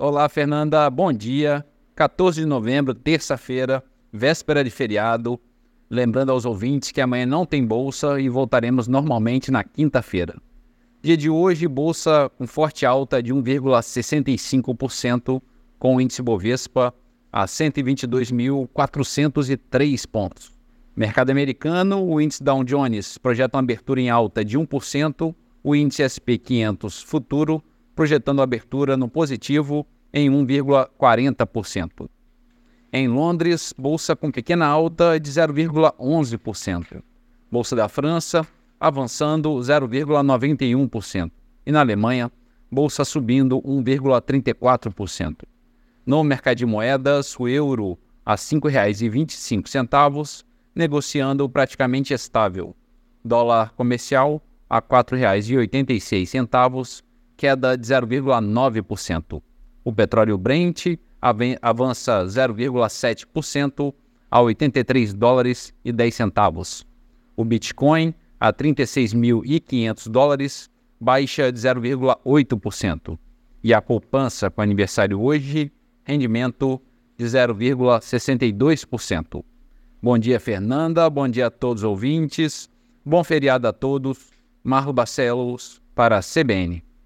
Olá, Fernanda, bom dia. 14 de novembro, terça-feira, véspera de feriado. Lembrando aos ouvintes que amanhã não tem bolsa e voltaremos normalmente na quinta-feira. Dia de hoje, bolsa com forte alta de 1,65%, com o índice Bovespa a 122.403 pontos. Mercado americano, o índice Dow Jones projeta uma abertura em alta de 1%, o índice SP 500 futuro projetando abertura no positivo em 1,40%. Em Londres, bolsa com pequena alta de 0,11%. Bolsa da França avançando 0,91%. E na Alemanha, bolsa subindo 1,34%. No mercado de moedas, o euro a R$ 5,25, negociando praticamente estável. Dólar comercial a R$ 4,86, queda de 0,9%. O petróleo Brent avança 0,7% a 83 dólares e 10 centavos. O Bitcoin a 36.500 dólares baixa de 0,8%. E a poupança com aniversário hoje, rendimento de 0,62%. Bom dia, Fernanda. Bom dia a todos os ouvintes. Bom feriado a todos. Marlo Barcelos para a CBN.